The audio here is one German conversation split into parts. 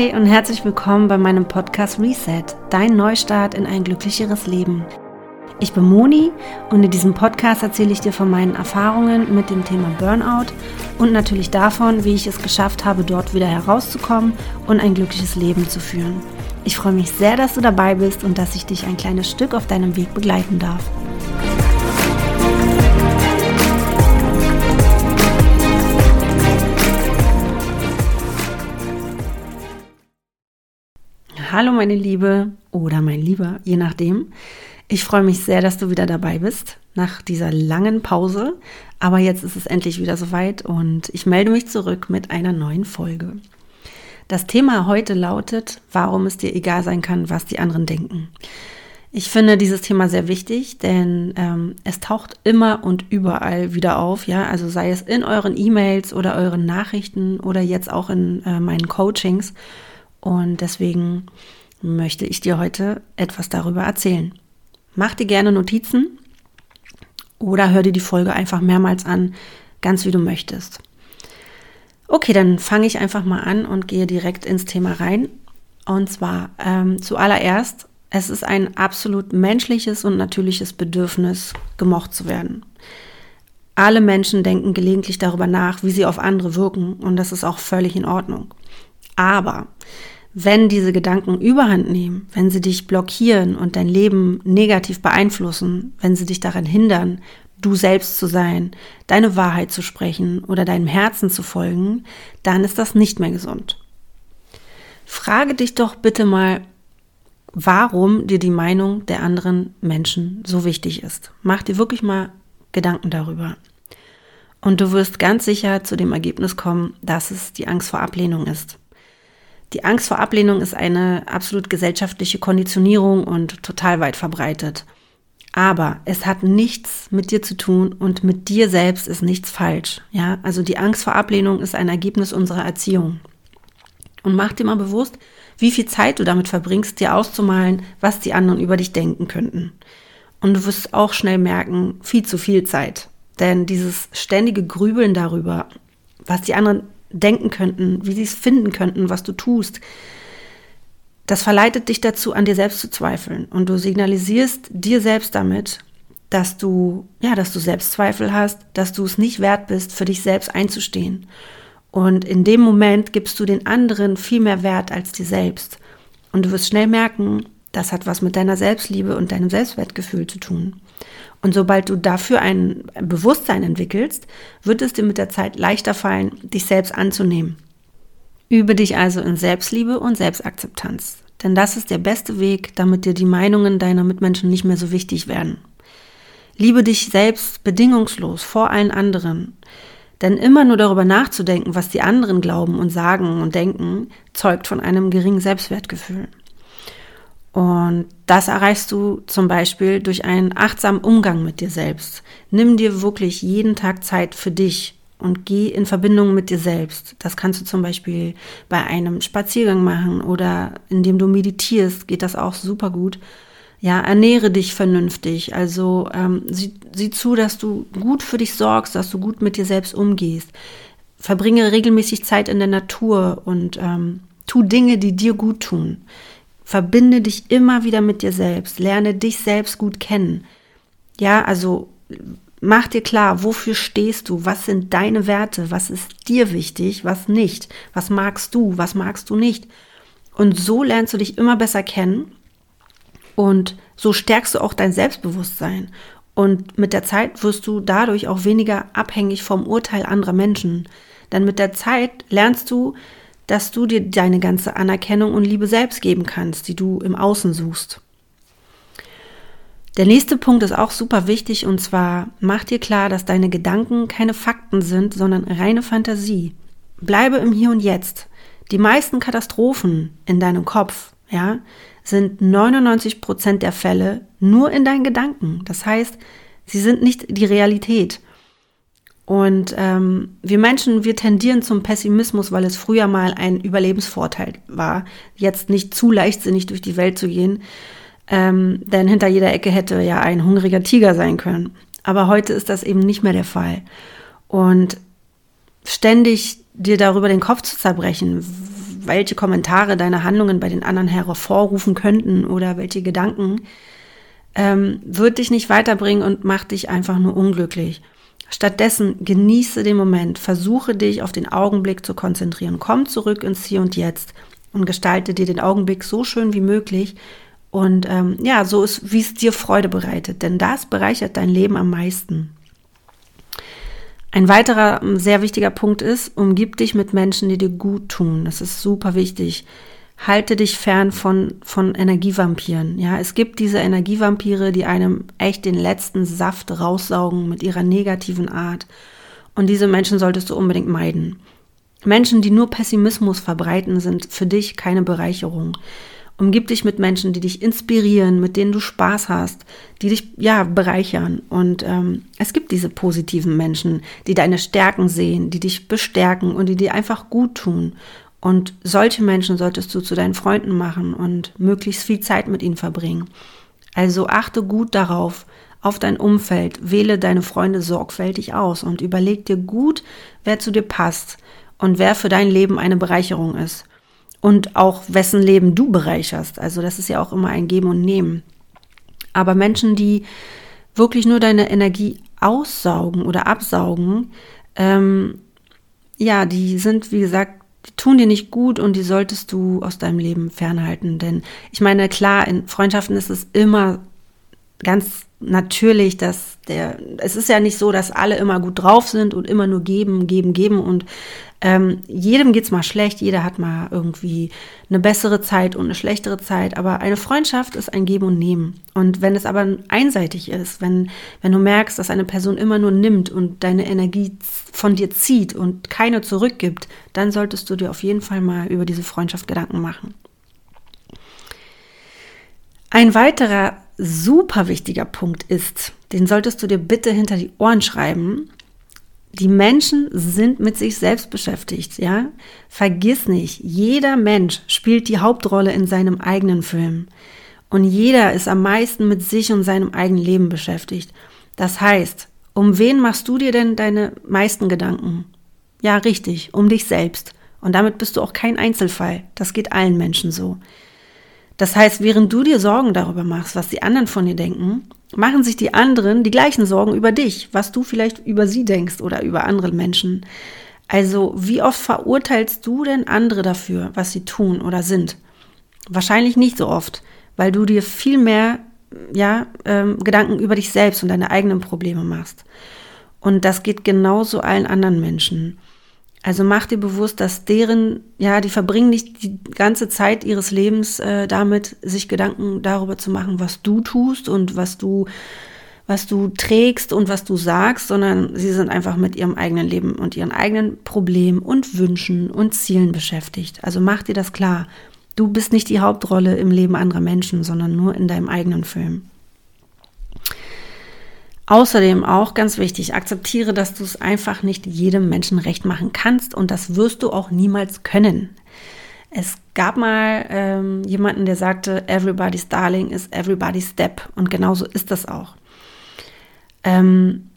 Hi und herzlich willkommen bei meinem Podcast Reset, dein Neustart in ein glücklicheres Leben. Ich bin Moni und in diesem Podcast erzähle ich dir von meinen Erfahrungen mit dem Thema Burnout und natürlich davon, wie ich es geschafft habe, dort wieder herauszukommen und ein glückliches Leben zu führen. Ich freue mich sehr, dass du dabei bist und dass ich dich ein kleines Stück auf deinem Weg begleiten darf. Hallo meine Liebe oder mein Lieber, je nachdem. Ich freue mich sehr, dass du wieder dabei bist nach dieser langen Pause. Aber jetzt ist es endlich wieder soweit und ich melde mich zurück mit einer neuen Folge. Das Thema heute lautet, warum es dir egal sein kann, was die anderen denken. Ich finde dieses Thema sehr wichtig, denn ähm, es taucht immer und überall wieder auf, ja, also sei es in euren E-Mails oder euren Nachrichten oder jetzt auch in äh, meinen Coachings. Und deswegen möchte ich dir heute etwas darüber erzählen. Mach dir gerne Notizen oder hör dir die Folge einfach mehrmals an, ganz wie du möchtest. Okay, dann fange ich einfach mal an und gehe direkt ins Thema rein. Und zwar ähm, zuallererst, es ist ein absolut menschliches und natürliches Bedürfnis, gemocht zu werden. Alle Menschen denken gelegentlich darüber nach, wie sie auf andere wirken und das ist auch völlig in Ordnung. Aber wenn diese Gedanken überhand nehmen, wenn sie dich blockieren und dein Leben negativ beeinflussen, wenn sie dich daran hindern, du selbst zu sein, deine Wahrheit zu sprechen oder deinem Herzen zu folgen, dann ist das nicht mehr gesund. Frage dich doch bitte mal, warum dir die Meinung der anderen Menschen so wichtig ist. Mach dir wirklich mal Gedanken darüber. Und du wirst ganz sicher zu dem Ergebnis kommen, dass es die Angst vor Ablehnung ist. Die Angst vor Ablehnung ist eine absolut gesellschaftliche Konditionierung und total weit verbreitet. Aber es hat nichts mit dir zu tun und mit dir selbst ist nichts falsch. Ja, also die Angst vor Ablehnung ist ein Ergebnis unserer Erziehung. Und mach dir mal bewusst, wie viel Zeit du damit verbringst, dir auszumalen, was die anderen über dich denken könnten. Und du wirst auch schnell merken, viel zu viel Zeit. Denn dieses ständige Grübeln darüber, was die anderen denken könnten, wie sie es finden könnten, was du tust. Das verleitet dich dazu, an dir selbst zu zweifeln. Und du signalisierst dir selbst damit, dass du, ja, dass du Selbstzweifel hast, dass du es nicht wert bist, für dich selbst einzustehen. Und in dem Moment gibst du den anderen viel mehr Wert als dir selbst. Und du wirst schnell merken, das hat was mit deiner Selbstliebe und deinem Selbstwertgefühl zu tun. Und sobald du dafür ein Bewusstsein entwickelst, wird es dir mit der Zeit leichter fallen, dich selbst anzunehmen. Übe dich also in Selbstliebe und Selbstakzeptanz. Denn das ist der beste Weg, damit dir die Meinungen deiner Mitmenschen nicht mehr so wichtig werden. Liebe dich selbst bedingungslos vor allen anderen. Denn immer nur darüber nachzudenken, was die anderen glauben und sagen und denken, zeugt von einem geringen Selbstwertgefühl. Und das erreichst du zum Beispiel durch einen achtsamen Umgang mit dir selbst. Nimm dir wirklich jeden Tag Zeit für dich und geh in Verbindung mit dir selbst. Das kannst du zum Beispiel bei einem Spaziergang machen oder indem du meditierst, geht das auch super gut. Ja, ernähre dich vernünftig. Also ähm, sieh, sieh zu, dass du gut für dich sorgst, dass du gut mit dir selbst umgehst. Verbringe regelmäßig Zeit in der Natur und ähm, tu Dinge, die dir gut tun. Verbinde dich immer wieder mit dir selbst. Lerne dich selbst gut kennen. Ja, also mach dir klar, wofür stehst du? Was sind deine Werte? Was ist dir wichtig? Was nicht? Was magst du? Was magst du nicht? Und so lernst du dich immer besser kennen und so stärkst du auch dein Selbstbewusstsein. Und mit der Zeit wirst du dadurch auch weniger abhängig vom Urteil anderer Menschen. Denn mit der Zeit lernst du, dass du dir deine ganze Anerkennung und Liebe selbst geben kannst, die du im Außen suchst. Der nächste Punkt ist auch super wichtig und zwar mach dir klar, dass deine Gedanken keine Fakten sind, sondern reine Fantasie. Bleibe im Hier und Jetzt. Die meisten Katastrophen in deinem Kopf, ja, sind 99 Prozent der Fälle nur in deinen Gedanken. Das heißt, sie sind nicht die Realität. Und ähm, wir Menschen, wir tendieren zum Pessimismus, weil es früher mal ein Überlebensvorteil war, jetzt nicht zu leichtsinnig durch die Welt zu gehen. Ähm, denn hinter jeder Ecke hätte ja ein hungriger Tiger sein können. Aber heute ist das eben nicht mehr der Fall. Und ständig dir darüber den Kopf zu zerbrechen, welche Kommentare deine Handlungen bei den anderen hervorrufen könnten oder welche Gedanken, ähm, wird dich nicht weiterbringen und macht dich einfach nur unglücklich. Stattdessen genieße den Moment, versuche dich auf den Augenblick zu konzentrieren, komm zurück ins Hier und Jetzt und gestalte dir den Augenblick so schön wie möglich und ähm, ja, so ist, wie es dir Freude bereitet, denn das bereichert dein Leben am meisten. Ein weiterer ähm, sehr wichtiger Punkt ist, umgib dich mit Menschen, die dir gut tun. Das ist super wichtig. Halte dich fern von, von Energievampiren. Ja, es gibt diese Energievampire, die einem echt den letzten Saft raussaugen mit ihrer negativen Art. Und diese Menschen solltest du unbedingt meiden. Menschen, die nur Pessimismus verbreiten, sind für dich keine Bereicherung. Umgib dich mit Menschen, die dich inspirieren, mit denen du Spaß hast, die dich ja bereichern. Und ähm, es gibt diese positiven Menschen, die deine Stärken sehen, die dich bestärken und die dir einfach gut tun. Und solche Menschen solltest du zu deinen Freunden machen und möglichst viel Zeit mit ihnen verbringen. Also achte gut darauf, auf dein Umfeld, wähle deine Freunde sorgfältig aus und überleg dir gut, wer zu dir passt und wer für dein Leben eine Bereicherung ist und auch wessen Leben du bereicherst. Also das ist ja auch immer ein Geben und Nehmen. Aber Menschen, die wirklich nur deine Energie aussaugen oder absaugen, ähm, ja, die sind, wie gesagt, die tun dir nicht gut und die solltest du aus deinem Leben fernhalten. Denn ich meine, klar, in Freundschaften ist es immer ganz natürlich, dass der, es ist ja nicht so, dass alle immer gut drauf sind und immer nur geben, geben, geben und ähm, jedem geht's mal schlecht, jeder hat mal irgendwie eine bessere Zeit und eine schlechtere Zeit, aber eine Freundschaft ist ein Geben und Nehmen. Und wenn es aber einseitig ist, wenn, wenn du merkst, dass eine Person immer nur nimmt und deine Energie von dir zieht und keine zurückgibt, dann solltest du dir auf jeden Fall mal über diese Freundschaft Gedanken machen. Ein weiterer super wichtiger Punkt ist, den solltest du dir bitte hinter die Ohren schreiben, die Menschen sind mit sich selbst beschäftigt, ja? Vergiss nicht, jeder Mensch spielt die Hauptrolle in seinem eigenen Film. Und jeder ist am meisten mit sich und seinem eigenen Leben beschäftigt. Das heißt, um wen machst du dir denn deine meisten Gedanken? Ja, richtig, um dich selbst. Und damit bist du auch kein Einzelfall. Das geht allen Menschen so. Das heißt, während du dir Sorgen darüber machst, was die anderen von dir denken, machen sich die anderen die gleichen Sorgen über dich, was du vielleicht über sie denkst oder über andere Menschen. Also, wie oft verurteilst du denn andere dafür, was sie tun oder sind? Wahrscheinlich nicht so oft, weil du dir viel mehr ja, ähm, Gedanken über dich selbst und deine eigenen Probleme machst. Und das geht genauso allen anderen Menschen. Also mach dir bewusst, dass deren, ja, die verbringen nicht die ganze Zeit ihres Lebens äh, damit, sich Gedanken darüber zu machen, was du tust und was du, was du trägst und was du sagst, sondern sie sind einfach mit ihrem eigenen Leben und ihren eigenen Problemen und Wünschen und Zielen beschäftigt. Also mach dir das klar. Du bist nicht die Hauptrolle im Leben anderer Menschen, sondern nur in deinem eigenen Film. Außerdem auch ganz wichtig, akzeptiere, dass du es einfach nicht jedem Menschen recht machen kannst und das wirst du auch niemals können. Es gab mal ähm, jemanden, der sagte, everybody's darling is everybody's step und genauso ist das auch. Ähm,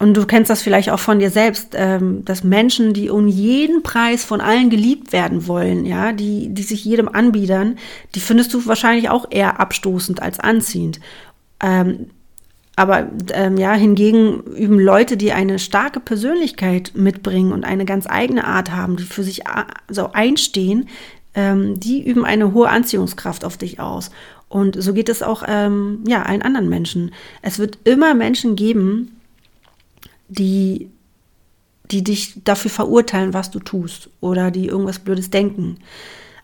und du kennst das vielleicht auch von dir selbst, ähm, dass Menschen, die um jeden Preis von allen geliebt werden wollen, ja, die, die sich jedem anbiedern, die findest du wahrscheinlich auch eher abstoßend als anziehend. Ähm, aber ähm, ja, hingegen üben Leute, die eine starke Persönlichkeit mitbringen und eine ganz eigene Art haben, die für sich so einstehen, ähm, die üben eine hohe Anziehungskraft auf dich aus. Und so geht es auch ähm, ja, allen anderen Menschen. Es wird immer Menschen geben, die, die dich dafür verurteilen, was du tust oder die irgendwas Blödes denken.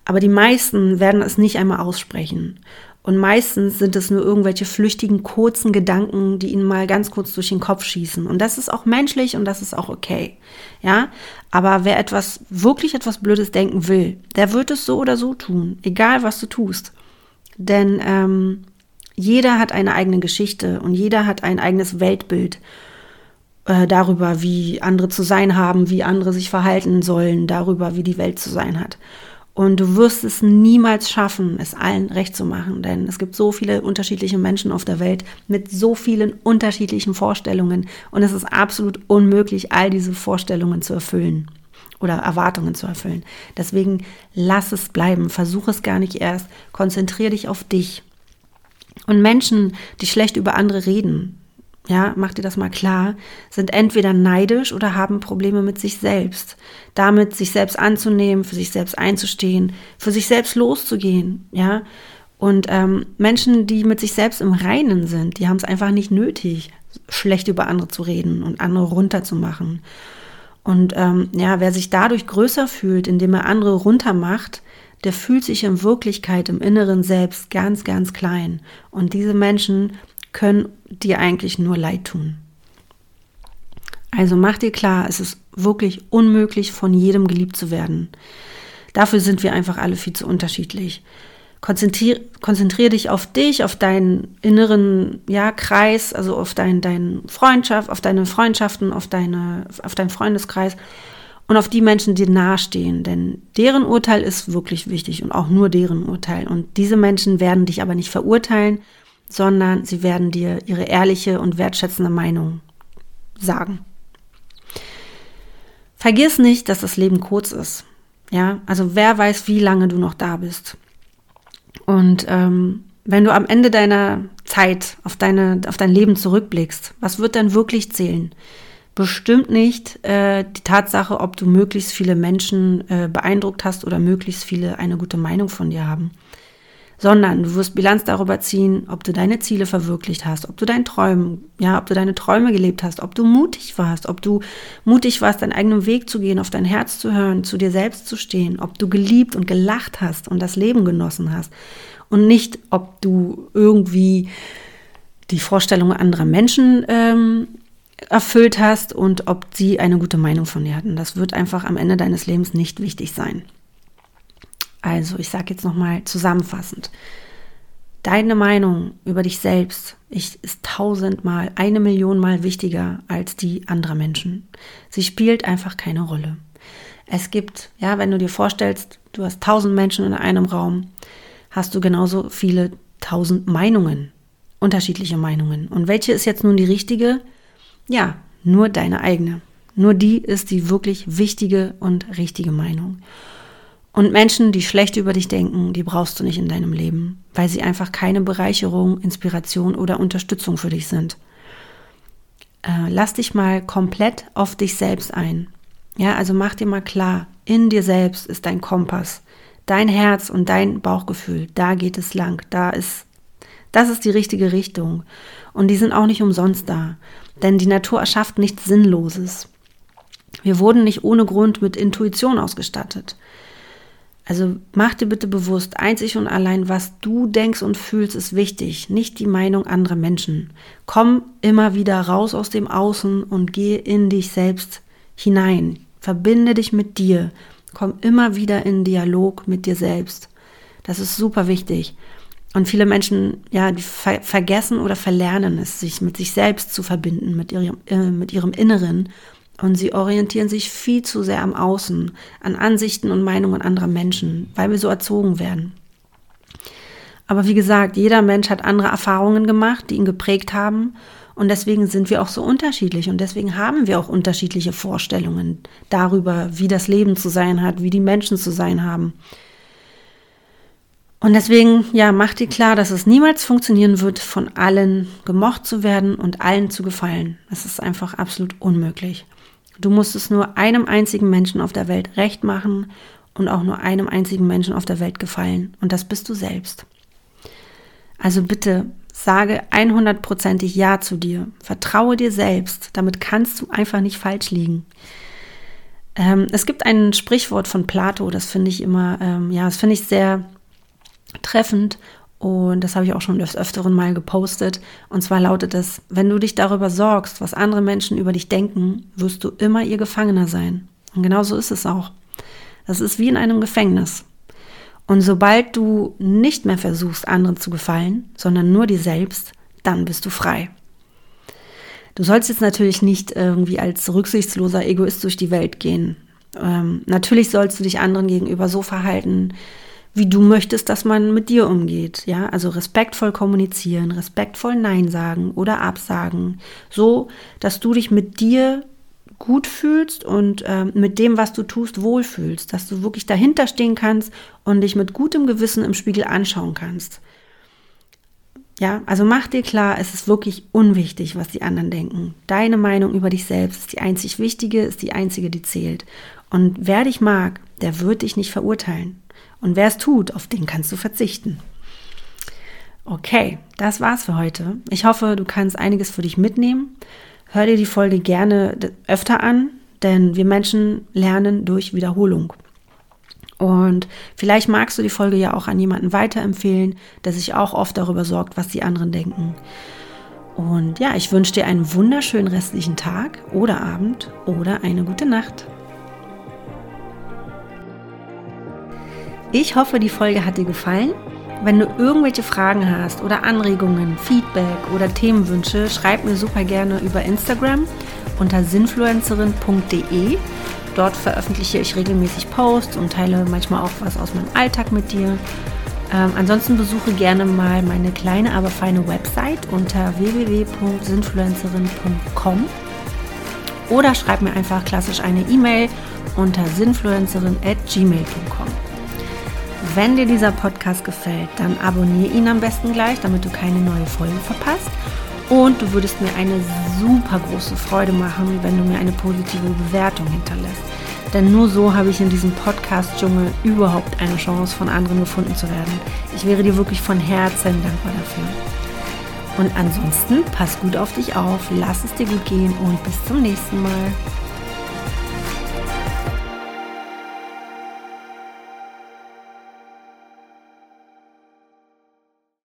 Aber die meisten werden es nicht einmal aussprechen. Und meistens sind es nur irgendwelche flüchtigen, kurzen Gedanken, die ihnen mal ganz kurz durch den Kopf schießen. Und das ist auch menschlich und das ist auch okay. Ja, aber wer etwas, wirklich etwas Blödes denken will, der wird es so oder so tun, egal was du tust. Denn ähm, jeder hat eine eigene Geschichte und jeder hat ein eigenes Weltbild äh, darüber, wie andere zu sein haben, wie andere sich verhalten sollen, darüber, wie die Welt zu sein hat. Und du wirst es niemals schaffen, es allen recht zu machen, denn es gibt so viele unterschiedliche Menschen auf der Welt mit so vielen unterschiedlichen Vorstellungen und es ist absolut unmöglich, all diese Vorstellungen zu erfüllen. oder Erwartungen zu erfüllen. Deswegen lass es bleiben, versuch es gar nicht erst, konzentriere dich auf dich. Und Menschen, die schlecht über andere reden, ja, mach dir das mal klar, sind entweder neidisch oder haben Probleme mit sich selbst. Damit sich selbst anzunehmen, für sich selbst einzustehen, für sich selbst loszugehen, ja. Und ähm, Menschen, die mit sich selbst im Reinen sind, die haben es einfach nicht nötig, schlecht über andere zu reden und andere runterzumachen. Und ähm, ja, wer sich dadurch größer fühlt, indem er andere runtermacht, der fühlt sich in Wirklichkeit im Inneren selbst ganz, ganz klein. Und diese Menschen können dir eigentlich nur leid tun. Also mach dir klar, es ist wirklich unmöglich, von jedem geliebt zu werden. Dafür sind wir einfach alle viel zu unterschiedlich. Konzentriere konzentrier dich auf dich, auf deinen inneren ja, Kreis, also auf dein, dein Freundschaft, auf deine Freundschaften, auf, deine, auf deinen Freundeskreis und auf die Menschen, die nahestehen. Denn deren Urteil ist wirklich wichtig und auch nur deren Urteil. Und diese Menschen werden dich aber nicht verurteilen, sondern sie werden dir ihre ehrliche und wertschätzende Meinung sagen. Vergiss nicht, dass das Leben kurz ist. Ja, also wer weiß, wie lange du noch da bist. Und ähm, wenn du am Ende deiner Zeit auf, deine, auf dein Leben zurückblickst, was wird dann wirklich zählen? Bestimmt nicht äh, die Tatsache, ob du möglichst viele Menschen äh, beeindruckt hast oder möglichst viele eine gute Meinung von dir haben sondern du wirst Bilanz darüber ziehen, ob du deine Ziele verwirklicht hast, ob du deinen Träumen, ja, ob du deine Träume gelebt hast, ob du mutig warst, ob du mutig warst, deinen eigenen Weg zu gehen, auf dein Herz zu hören, zu dir selbst zu stehen, ob du geliebt und gelacht hast und das Leben genossen hast und nicht, ob du irgendwie die Vorstellungen anderer Menschen ähm, erfüllt hast und ob sie eine gute Meinung von dir hatten. Das wird einfach am Ende deines Lebens nicht wichtig sein. Also, ich sage jetzt nochmal zusammenfassend. Deine Meinung über dich selbst ist tausendmal, eine Million Mal wichtiger als die anderer Menschen. Sie spielt einfach keine Rolle. Es gibt, ja, wenn du dir vorstellst, du hast tausend Menschen in einem Raum, hast du genauso viele tausend Meinungen, unterschiedliche Meinungen. Und welche ist jetzt nun die richtige? Ja, nur deine eigene. Nur die ist die wirklich wichtige und richtige Meinung. Und Menschen, die schlecht über dich denken, die brauchst du nicht in deinem Leben, weil sie einfach keine Bereicherung, Inspiration oder Unterstützung für dich sind. Äh, lass dich mal komplett auf dich selbst ein. Ja, also mach dir mal klar, in dir selbst ist dein Kompass, dein Herz und dein Bauchgefühl. Da geht es lang. Da ist, das ist die richtige Richtung. Und die sind auch nicht umsonst da. Denn die Natur erschafft nichts Sinnloses. Wir wurden nicht ohne Grund mit Intuition ausgestattet. Also mach dir bitte bewusst, einzig und allein, was du denkst und fühlst, ist wichtig, nicht die Meinung anderer Menschen. Komm immer wieder raus aus dem Außen und geh in dich selbst hinein. Verbinde dich mit dir. Komm immer wieder in Dialog mit dir selbst. Das ist super wichtig. Und viele Menschen, ja, die ver vergessen oder verlernen es, sich mit sich selbst zu verbinden, mit ihrem, äh, mit ihrem Inneren und sie orientieren sich viel zu sehr am Außen, an Ansichten und Meinungen anderer Menschen, weil wir so erzogen werden. Aber wie gesagt, jeder Mensch hat andere Erfahrungen gemacht, die ihn geprägt haben. Und deswegen sind wir auch so unterschiedlich. Und deswegen haben wir auch unterschiedliche Vorstellungen darüber, wie das Leben zu sein hat, wie die Menschen zu sein haben. Und deswegen, ja, mach dir klar, dass es niemals funktionieren wird, von allen gemocht zu werden und allen zu gefallen. Das ist einfach absolut unmöglich. Du musst es nur einem einzigen Menschen auf der Welt recht machen und auch nur einem einzigen Menschen auf der Welt gefallen. Und das bist du selbst. Also bitte sage 100%ig Ja zu dir. Vertraue dir selbst. Damit kannst du einfach nicht falsch liegen. Ähm, es gibt ein Sprichwort von Plato, das finde ich immer, ähm, ja, das finde ich sehr treffend und das habe ich auch schon des Öfteren mal gepostet. Und zwar lautet es, wenn du dich darüber sorgst, was andere Menschen über dich denken, wirst du immer ihr Gefangener sein. Und genau so ist es auch. Das ist wie in einem Gefängnis. Und sobald du nicht mehr versuchst, anderen zu gefallen, sondern nur dir selbst, dann bist du frei. Du sollst jetzt natürlich nicht irgendwie als rücksichtsloser Egoist durch die Welt gehen. Ähm, natürlich sollst du dich anderen gegenüber so verhalten, wie du möchtest, dass man mit dir umgeht. Ja, also respektvoll kommunizieren, respektvoll Nein sagen oder absagen, so, dass du dich mit dir gut fühlst und äh, mit dem, was du tust, wohlfühlst, dass du wirklich dahinter stehen kannst und dich mit gutem Gewissen im Spiegel anschauen kannst. Ja, also mach dir klar, es ist wirklich unwichtig, was die anderen denken. Deine Meinung über dich selbst ist die einzig wichtige, ist die einzige, die zählt. Und wer dich mag, der wird dich nicht verurteilen. Und wer es tut, auf den kannst du verzichten. Okay, das war's für heute. Ich hoffe, du kannst einiges für dich mitnehmen. Hör dir die Folge gerne öfter an, denn wir Menschen lernen durch Wiederholung. Und vielleicht magst du die Folge ja auch an jemanden weiterempfehlen, der sich auch oft darüber sorgt, was die anderen denken. Und ja, ich wünsche dir einen wunderschönen restlichen Tag oder Abend oder eine gute Nacht. Ich hoffe, die Folge hat dir gefallen. Wenn du irgendwelche Fragen hast oder Anregungen, Feedback oder Themenwünsche, schreib mir super gerne über Instagram unter sinfluencerin.de. Dort veröffentliche ich regelmäßig Posts und teile manchmal auch was aus meinem Alltag mit dir. Ähm, ansonsten besuche gerne mal meine kleine, aber feine Website unter www.sinfluencerin.com oder schreib mir einfach klassisch eine E-Mail unter sinfluencerin.gmail.com. Wenn dir dieser Podcast gefällt, dann abonniere ihn am besten gleich, damit du keine neue Folge verpasst. Und du würdest mir eine super große Freude machen, wenn du mir eine positive Bewertung hinterlässt. Denn nur so habe ich in diesem Podcast-Dschungel überhaupt eine Chance, von anderen gefunden zu werden. Ich wäre dir wirklich von Herzen dankbar dafür. Und ansonsten, pass gut auf dich auf, lass es dir gut gehen und bis zum nächsten Mal.